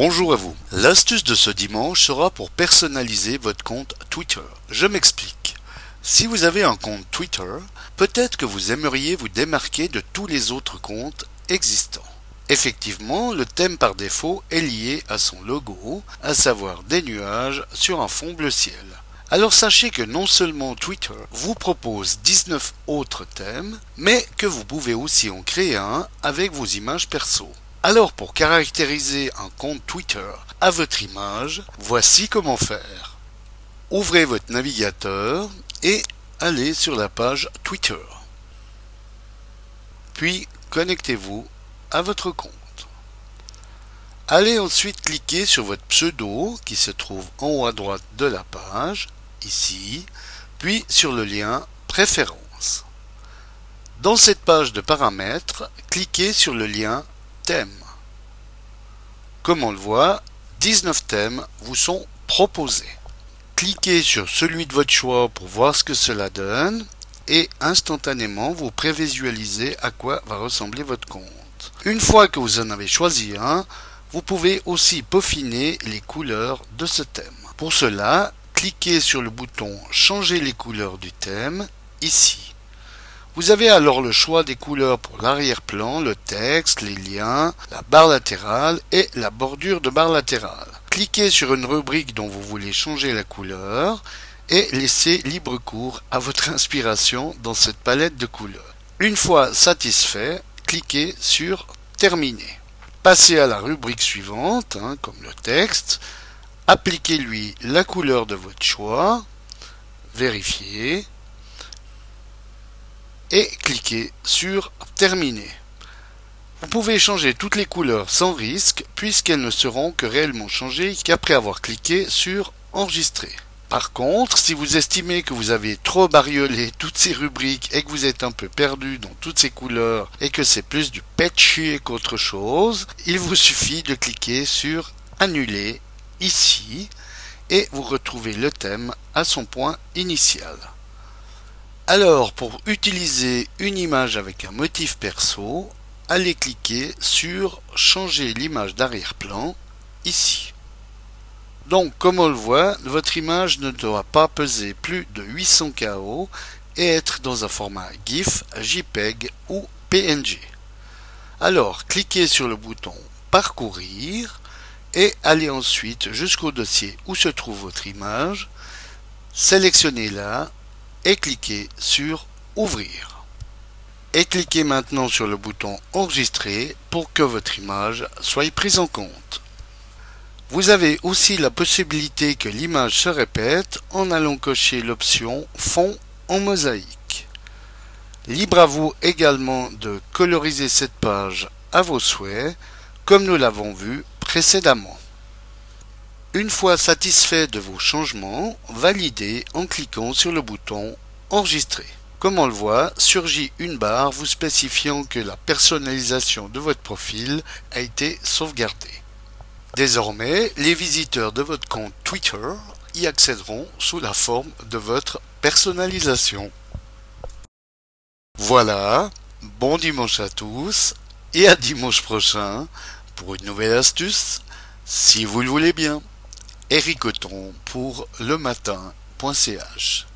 Bonjour à vous. L'astuce de ce dimanche sera pour personnaliser votre compte Twitter. Je m'explique. Si vous avez un compte Twitter, peut-être que vous aimeriez vous démarquer de tous les autres comptes existants. Effectivement, le thème par défaut est lié à son logo, à savoir des nuages sur un fond bleu ciel. Alors sachez que non seulement Twitter vous propose 19 autres thèmes, mais que vous pouvez aussi en créer un avec vos images perso. Alors pour caractériser un compte Twitter à votre image, voici comment faire. Ouvrez votre navigateur et allez sur la page Twitter. Puis connectez-vous à votre compte. Allez ensuite cliquer sur votre pseudo qui se trouve en haut à droite de la page, ici, puis sur le lien Préférences. Dans cette page de paramètres, cliquez sur le lien comme on le voit, 19 thèmes vous sont proposés. Cliquez sur celui de votre choix pour voir ce que cela donne et instantanément vous prévisualisez à quoi va ressembler votre compte. Une fois que vous en avez choisi un, vous pouvez aussi peaufiner les couleurs de ce thème. Pour cela, cliquez sur le bouton Changer les couleurs du thème ici. Vous avez alors le choix des couleurs pour l'arrière-plan, le texte, les liens, la barre latérale et la bordure de barre latérale. Cliquez sur une rubrique dont vous voulez changer la couleur et laissez libre cours à votre inspiration dans cette palette de couleurs. Une fois satisfait, cliquez sur Terminer. Passez à la rubrique suivante, hein, comme le texte. Appliquez-lui la couleur de votre choix. Vérifiez et cliquez sur Terminer. Vous pouvez changer toutes les couleurs sans risque puisqu'elles ne seront que réellement changées qu'après avoir cliqué sur Enregistrer. Par contre, si vous estimez que vous avez trop bariolé toutes ces rubriques et que vous êtes un peu perdu dans toutes ces couleurs et que c'est plus du patchy qu'autre chose, il vous suffit de cliquer sur Annuler ici et vous retrouvez le thème à son point initial. Alors, pour utiliser une image avec un motif perso, allez cliquer sur Changer l'image d'arrière-plan ici. Donc, comme on le voit, votre image ne doit pas peser plus de 800 KO et être dans un format GIF, JPEG ou PNG. Alors, cliquez sur le bouton Parcourir et allez ensuite jusqu'au dossier où se trouve votre image. Sélectionnez-la et cliquez sur Ouvrir. Et cliquez maintenant sur le bouton Enregistrer pour que votre image soit prise en compte. Vous avez aussi la possibilité que l'image se répète en allant cocher l'option Fond en mosaïque. Libre à vous également de coloriser cette page à vos souhaits, comme nous l'avons vu précédemment. Une fois satisfait de vos changements, validez en cliquant sur le bouton Enregistrer. Comme on le voit, surgit une barre vous spécifiant que la personnalisation de votre profil a été sauvegardée. Désormais, les visiteurs de votre compte Twitter y accéderont sous la forme de votre personnalisation. Voilà, bon dimanche à tous et à dimanche prochain pour une nouvelle astuce, si vous le voulez bien. Eric pour le matin.ch